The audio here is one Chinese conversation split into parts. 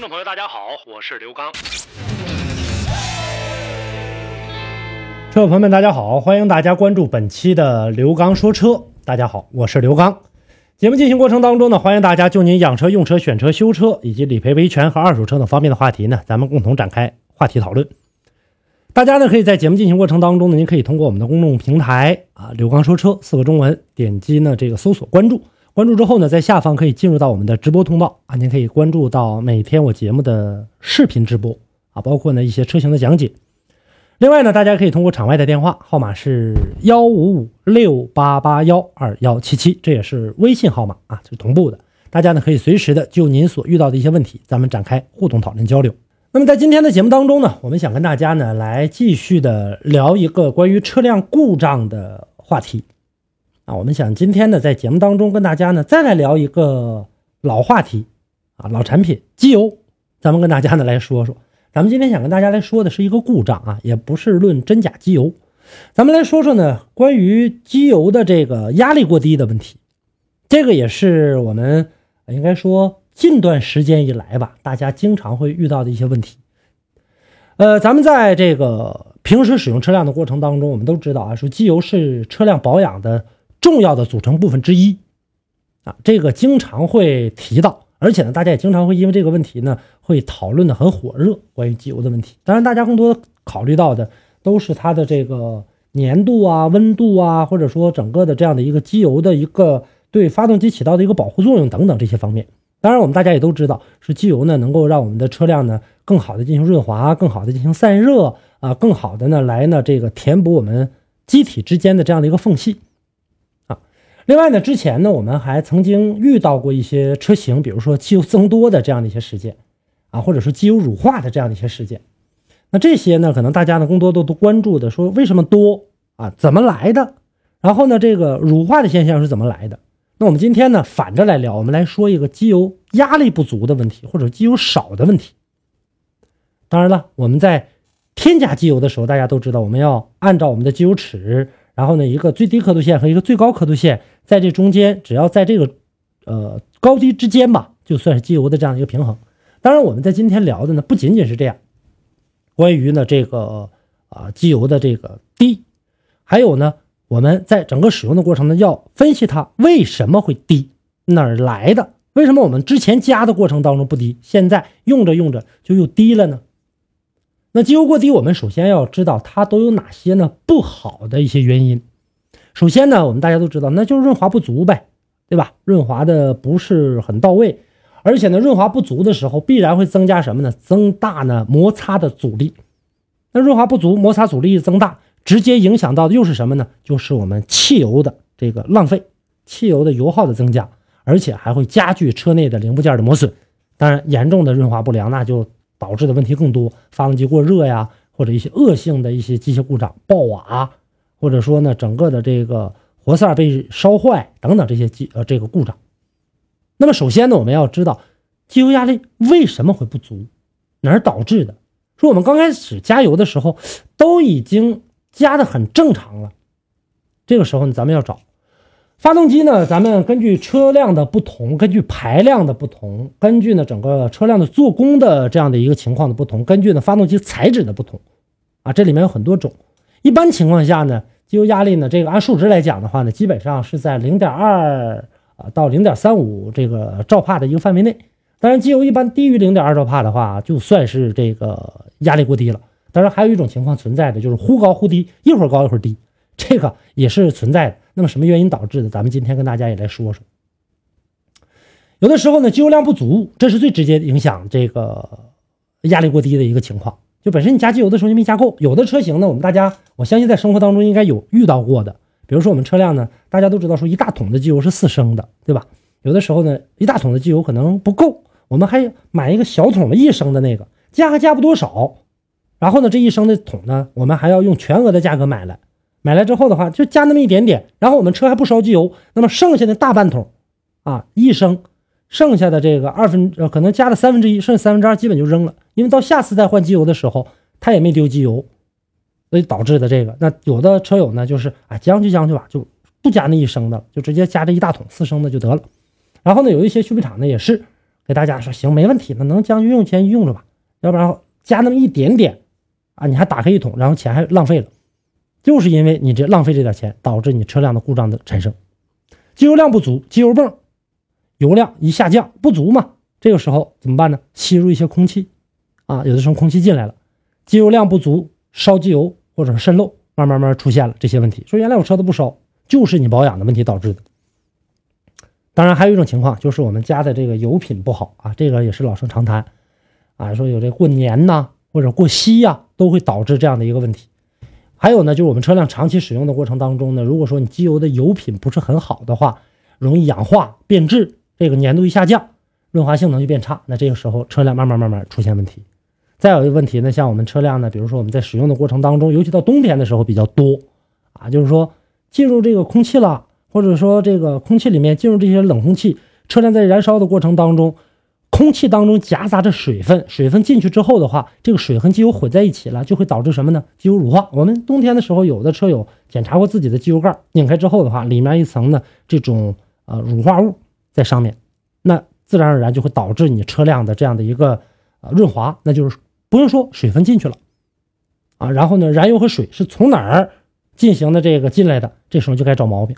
听众朋友，大家好，我是刘刚。车友朋友们，大家好，欢迎大家关注本期的刘刚说车。大家好，我是刘刚。节目进行过程当中呢，欢迎大家就您养车、用车、选车、修车以及理赔维权和二手车等方面的话题呢，咱们共同展开话题讨论。大家呢可以在节目进行过程当中呢，您可以通过我们的公众平台啊“刘刚说车”四个中文，点击呢这个搜索关注。关注之后呢，在下方可以进入到我们的直播通道啊，您可以关注到每天我节目的视频直播啊，包括呢一些车型的讲解。另外呢，大家可以通过场外的电话号码是幺五五六八八幺二幺七七，这也是微信号码啊，是同步的。大家呢可以随时的就您所遇到的一些问题，咱们展开互动讨论交流。那么在今天的节目当中呢，我们想跟大家呢来继续的聊一个关于车辆故障的话题。啊，我们想今天呢，在节目当中跟大家呢，再来聊一个老话题，啊，老产品机油，咱们跟大家呢来说说。咱们今天想跟大家来说的是一个故障啊，也不是论真假机油，咱们来说说呢，关于机油的这个压力过低的问题，这个也是我们应该说近段时间以来吧，大家经常会遇到的一些问题。呃，咱们在这个平时使用车辆的过程当中，我们都知道啊，说机油是车辆保养的。重要的组成部分之一，啊，这个经常会提到，而且呢，大家也经常会因为这个问题呢，会讨论的很火热。关于机油的问题，当然，大家更多考虑到的都是它的这个粘度啊、温度啊，或者说整个的这样的一个机油的一个对发动机起到的一个保护作用等等这些方面。当然，我们大家也都知道，是机油呢能够让我们的车辆呢更好的进行润滑，更好的进行散热啊，更好的呢来呢这个填补我们机体之间的这样的一个缝隙。另外呢，之前呢，我们还曾经遇到过一些车型，比如说机油增多的这样的一些事件，啊，或者说机油乳化的这样的一些事件。那这些呢，可能大家呢更多都都关注的，说为什么多啊？怎么来的？然后呢，这个乳化的现象是怎么来的？那我们今天呢，反着来聊，我们来说一个机油压力不足的问题，或者机油少的问题。当然了，我们在添加机油的时候，大家都知道，我们要按照我们的机油尺。然后呢，一个最低刻度线和一个最高刻度线在这中间，只要在这个呃高低之间吧，就算是机油的这样一个平衡。当然，我们在今天聊的呢，不仅仅是这样，关于呢这个啊机油的这个低，还有呢我们在整个使用的过程呢，要分析它为什么会低，哪儿来的？为什么我们之前加的过程当中不低，现在用着用着就又低了呢？那机油过低，我们首先要知道它都有哪些呢？不好的一些原因。首先呢，我们大家都知道，那就是润滑不足呗，对吧？润滑的不是很到位，而且呢，润滑不足的时候，必然会增加什么呢？增大呢摩擦的阻力。那润滑不足，摩擦阻力一增大，直接影响到的又是什么呢？就是我们汽油的这个浪费，汽油的油耗的增加，而且还会加剧车内的零部件的磨损。当然，严重的润滑不良，那就。导致的问题更多，发动机过热呀，或者一些恶性的一些机械故障、爆瓦，或者说呢，整个的这个活塞被烧坏等等这些机呃这个故障。那么首先呢，我们要知道机油压力为什么会不足，哪儿导致的？说我们刚开始加油的时候都已经加的很正常了，这个时候呢，咱们要找。发动机呢？咱们根据车辆的不同，根据排量的不同，根据呢整个车辆的做工的这样的一个情况的不同，根据呢发动机材质的不同，啊，这里面有很多种。一般情况下呢，机油压力呢，这个按数值来讲的话呢，基本上是在零点二啊到零点三五这个兆帕的一个范围内。当然，机油一般低于零点二兆帕的话，就算是这个压力过低了。当然，还有一种情况存在的，就是忽高忽低，一会儿高一会儿低，这个也是存在的。那么什么原因导致的？咱们今天跟大家也来说说。有的时候呢，机油量不足，这是最直接影响这个压力过低的一个情况。就本身你加机油的时候就没加够。有的车型呢，我们大家我相信在生活当中应该有遇到过的。比如说我们车辆呢，大家都知道说一大桶的机油是四升的，对吧？有的时候呢，一大桶的机油可能不够，我们还买一个小桶的一升的那个。加还加不多少。然后呢，这一升的桶呢，我们还要用全额的价格买来，买来之后的话，就加那么一点点。然后我们车还不烧机油，那么剩下的大半桶，啊，一升，剩下的这个二分呃，可能加了三分之一，剩下三分之二基本就扔了，因为到下次再换机油的时候，它也没丢机油，所以导致的这个。那有的车友呢，就是啊，将就将就吧，就不加那一升的，就直接加这一大桶四升的就得了。然后呢，有一些修配厂呢也是给大家说，行，没问题，那能将就用钱用着吧，要不然加那么一点点。啊，你还打开一桶，然后钱还浪费了，就是因为你这浪费这点钱，导致你车辆的故障的产生。机油量不足，机油泵油量一下降不足嘛，这个时候怎么办呢？吸入一些空气，啊，有的时候空气进来了，机油量不足，烧机油或者是渗漏，慢慢慢出现了这些问题。说原来我车子不烧，就是你保养的问题导致的。当然还有一种情况，就是我们家的这个油品不好啊，这个也是老生常谈，啊，说有这过年呐。或者过稀呀，都会导致这样的一个问题。还有呢，就是我们车辆长期使用的过程当中呢，如果说你机油的油品不是很好的话，容易氧化变质，这个粘度一下降，润滑性能就变差。那这个时候车辆慢慢慢慢出现问题。再有一个问题呢，像我们车辆呢，比如说我们在使用的过程当中，尤其到冬天的时候比较多啊，就是说进入这个空气了，或者说这个空气里面进入这些冷空气，车辆在燃烧的过程当中。空气当中夹杂着水分，水分进去之后的话，这个水和机油混在一起了，就会导致什么呢？机油乳化。我们冬天的时候，有的车友检查过自己的机油盖，拧开之后的话，里面一层呢这种呃乳化物在上面，那自然而然就会导致你车辆的这样的一个呃润滑，那就是不用说水分进去了啊，然后呢燃油和水是从哪儿进行的这个进来的，这时候就该找毛病，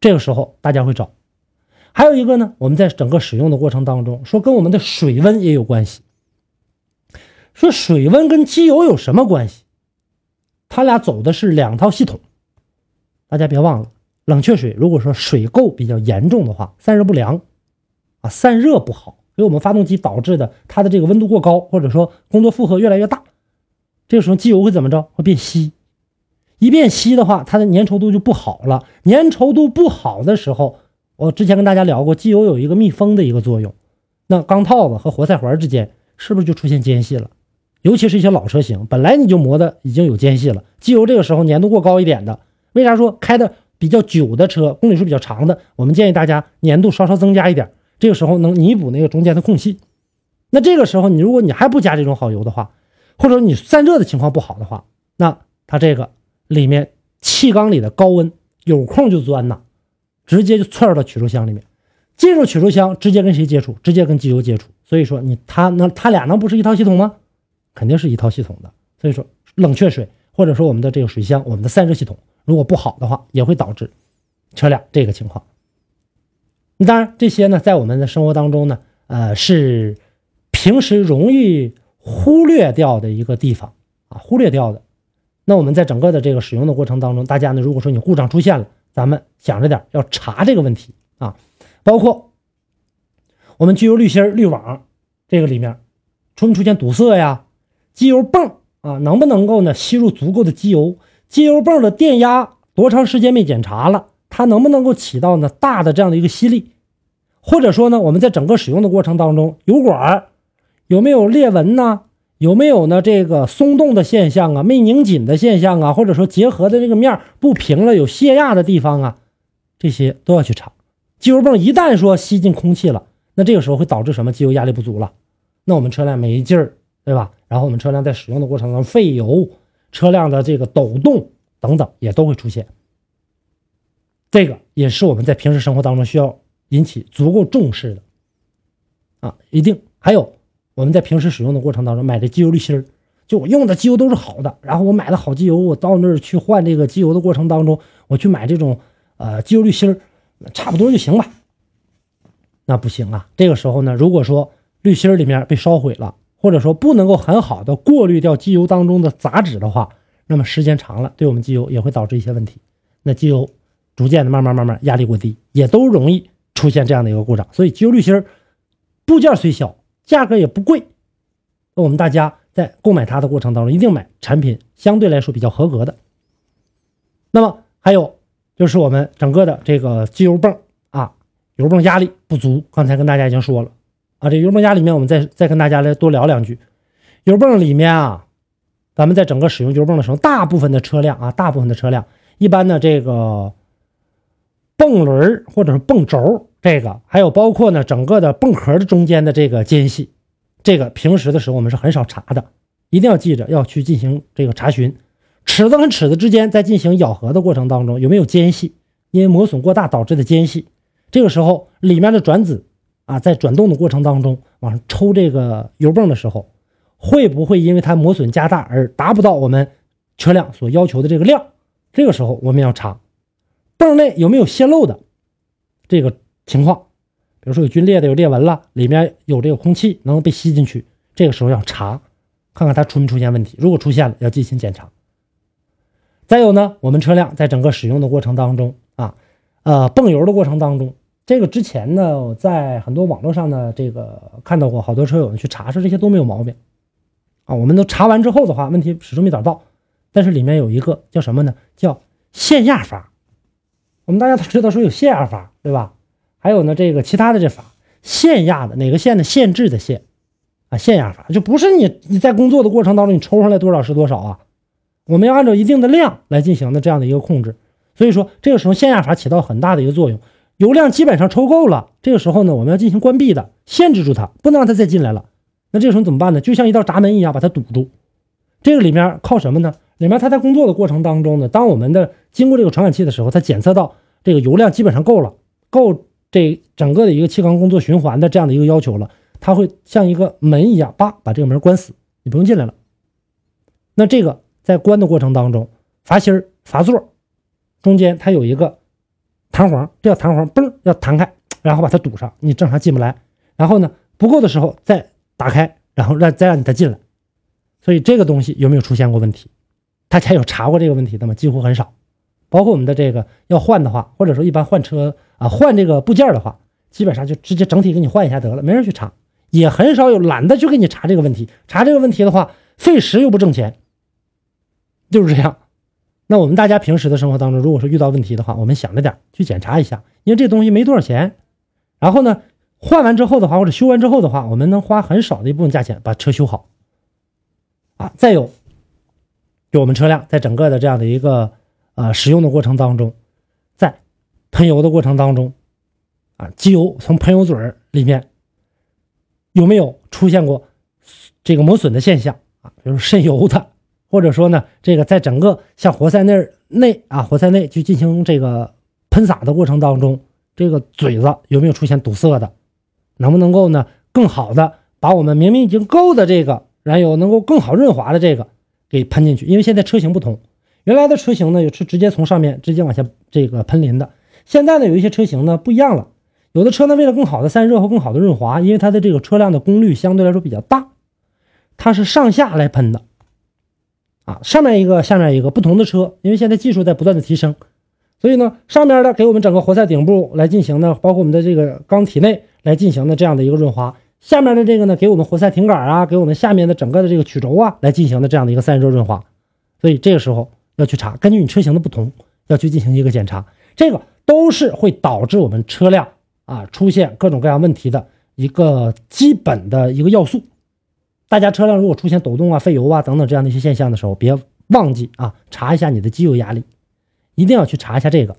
这个时候大家会找。还有一个呢，我们在整个使用的过程当中，说跟我们的水温也有关系。说水温跟机油有什么关系？它俩走的是两套系统。大家别忘了，冷却水如果说水垢比较严重的话，散热不良，啊，散热不好，给我们发动机导致的它的这个温度过高，或者说工作负荷越来越大，这个时候机油会怎么着？会变稀。一变稀的话，它的粘稠度就不好了。粘稠度不好的时候。我之前跟大家聊过，机油有一个密封的一个作用，那钢套子和活塞环之间是不是就出现间隙了？尤其是一些老车型，本来你就磨的已经有间隙了，机油这个时候粘度过高一点的，为啥说开的比较久的车，公里数比较长的，我们建议大家粘度稍稍增加一点，这个时候能弥补那个中间的空隙。那这个时候你如果你还不加这种好油的话，或者你散热的情况不好的话，那它这个里面气缸里的高温有空就钻呐。直接就窜到取收箱里面，进入取收箱，直接跟谁接触？直接跟机油接触。所以说，你它能它俩能不是一套系统吗？肯定是一套系统的。所以说，冷却水或者说我们的这个水箱，我们的散热系统如果不好的话，也会导致车辆这个情况。当然，这些呢，在我们的生活当中呢，呃，是平时容易忽略掉的一个地方啊，忽略掉的。那我们在整个的这个使用的过程当中，大家呢，如果说你故障出现了，咱们想着点，要查这个问题啊，包括我们机油滤芯、滤网这个里面出没出现堵塞呀？机油泵啊，能不能够呢吸入足够的机油？机油泵的电压多长时间没检查了？它能不能够起到呢大的这样的一个吸力？或者说呢，我们在整个使用的过程当中，油管有没有裂纹呢？有没有呢？这个松动的现象啊，没拧紧的现象啊，或者说结合的这个面不平了，有泄压的地方啊，这些都要去查。机油泵一旦说吸进空气了，那这个时候会导致什么？机油压力不足了，那我们车辆没劲儿，对吧？然后我们车辆在使用的过程中费油，车辆的这个抖动等等也都会出现。这个也是我们在平时生活当中需要引起足够重视的啊，一定还有。我们在平时使用的过程当中买的机油滤芯儿，就我用的机油都是好的，然后我买的好机油，我到那儿去换这个机油的过程当中，我去买这种呃机油滤芯儿，差不多就行吧。那不行啊，这个时候呢，如果说滤芯儿里面被烧毁了，或者说不能够很好的过滤掉机油当中的杂质的话，那么时间长了，对我们机油也会导致一些问题。那机油逐渐的慢慢慢慢压力过低，也都容易出现这样的一个故障。所以机油滤芯儿部件虽小。价格也不贵，那我们大家在购买它的过程当中，一定买产品相对来说比较合格的。那么还有就是我们整个的这个机油泵啊，油泵压力不足，刚才跟大家已经说了，啊，这油泵压里面我们再再跟大家来多聊两句。油泵里面啊，咱们在整个使用油泵的时候，大部分的车辆啊，大部分的车辆一般呢这个泵轮或者是泵轴，这个还有包括呢整个的泵壳的中间的这个间隙，这个平时的时候我们是很少查的，一定要记着要去进行这个查询。尺子和尺子之间在进行咬合的过程当中有没有间隙？因为磨损过大导致的间隙，这个时候里面的转子啊，在转动的过程当中往上抽这个油泵的时候，会不会因为它磨损加大而达不到我们车辆所要求的这个量？这个时候我们要查泵内有没有泄漏的这个情况，比如说有皲裂的、有裂纹了，里面有这个空气能被吸进去，这个时候要查，看看它出没出现问题。如果出现了，要进行检查。再有呢，我们车辆在整个使用的过程当中啊，呃，泵油的过程当中，这个之前呢，我在很多网络上呢，这个看到过好多车友去查，说这些都没有毛病啊。我们都查完之后的话，问题始终没找到，但是里面有一个叫什么呢？叫限压阀。我们大家都知道说有限压阀，对吧？还有呢，这个其他的这阀，限压的哪个限的？限制的限啊，限压阀就不是你你在工作的过程当中你抽上来多少是多少啊。我们要按照一定的量来进行的这样的一个控制，所以说这个时候限压阀起到很大的一个作用，油量基本上抽够了，这个时候呢我们要进行关闭的，限制住它，不能让它再进来了。那这个时候怎么办呢？就像一道闸门一样把它堵住。这个里面靠什么呢？里面它在工作的过程当中呢，当我们的经过这个传感器的时候，它检测到这个油量基本上够了，够这整个的一个气缸工作循环的这样的一个要求了，它会像一个门一样，叭把这个门关死，你不用进来了。那这个。在关的过程当中，阀芯儿、阀座中间它有一个弹簧，这叫弹簧，嘣要弹开，然后把它堵上，你正常进不来。然后呢，不够的时候再打开，然后让再让你再进来。所以这个东西有没有出现过问题？大家有查过这个问题的吗？几乎很少。包括我们的这个要换的话，或者说一般换车啊换这个部件的话，基本上就直接整体给你换一下得了，没人去查，也很少有懒得去给你查这个问题。查这个问题的话，费时又不挣钱。就是这样，那我们大家平时的生活当中，如果说遇到问题的话，我们想着点去检查一下，因为这东西没多少钱。然后呢，换完之后的话，或者修完之后的话，我们能花很少的一部分价钱把车修好。啊，再有，就我们车辆在整个的这样的一个啊使用的过程当中，在喷油的过程当中，啊，机油从喷油嘴里面有没有出现过这个磨损的现象啊？比如渗油的。或者说呢，这个在整个像活塞内内啊，活塞内去进行这个喷洒的过程当中，这个嘴子有没有出现堵塞的？能不能够呢，更好的把我们明明已经够的这个燃油能够更好润滑的这个给喷进去？因为现在车型不同，原来的车型呢有是直接从上面直接往下这个喷淋的，现在呢有一些车型呢不一样了，有的车呢为了更好的散热和更好的润滑，因为它的这个车辆的功率相对来说比较大，它是上下来喷的。啊，上面一个，下面一个，不同的车，因为现在技术在不断的提升，所以呢，上面的给我们整个活塞顶部来进行的，包括我们的这个缸体内来进行的这样的一个润滑，下面的这个呢，给我们活塞挺杆啊，给我们下面的整个的这个曲轴啊来进行的这样的一个散热润滑，所以这个时候要去查，根据你车型的不同，要去进行一个检查，这个都是会导致我们车辆啊出现各种各样问题的一个基本的一个要素。大家车辆如果出现抖动啊、费油啊等等这样的一些现象的时候，别忘记啊，查一下你的机油压力，一定要去查一下这个，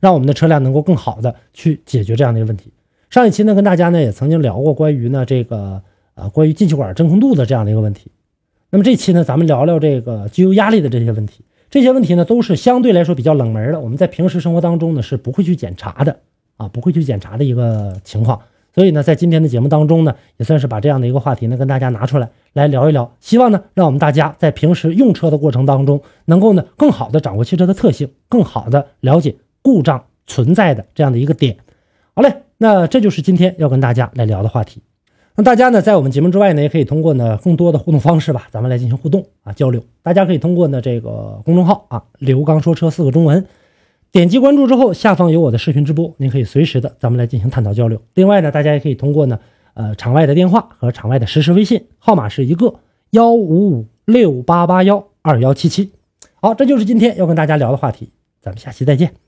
让我们的车辆能够更好的去解决这样的一个问题。上一期呢，跟大家呢也曾经聊过关于呢这个呃关于进气管真空度的这样的一个问题。那么这期呢，咱们聊聊这个机油压力的这些问题。这些问题呢，都是相对来说比较冷门的，我们在平时生活当中呢是不会去检查的啊，不会去检查的一个情况。所以呢，在今天的节目当中呢，也算是把这样的一个话题呢跟大家拿出来来聊一聊，希望呢让我们大家在平时用车的过程当中，能够呢更好的掌握汽车的特性，更好的了解故障存在的这样的一个点。好嘞，那这就是今天要跟大家来聊的话题。那大家呢在我们节目之外呢，也可以通过呢更多的互动方式吧，咱们来进行互动啊交流。大家可以通过呢这个公众号啊“刘刚说车”四个中文。点击关注之后，下方有我的视频直播，您可以随时的咱们来进行探讨交流。另外呢，大家也可以通过呢，呃，场外的电话和场外的实时微信号码是一个幺五五六八八幺二幺七七。好，这就是今天要跟大家聊的话题，咱们下期再见。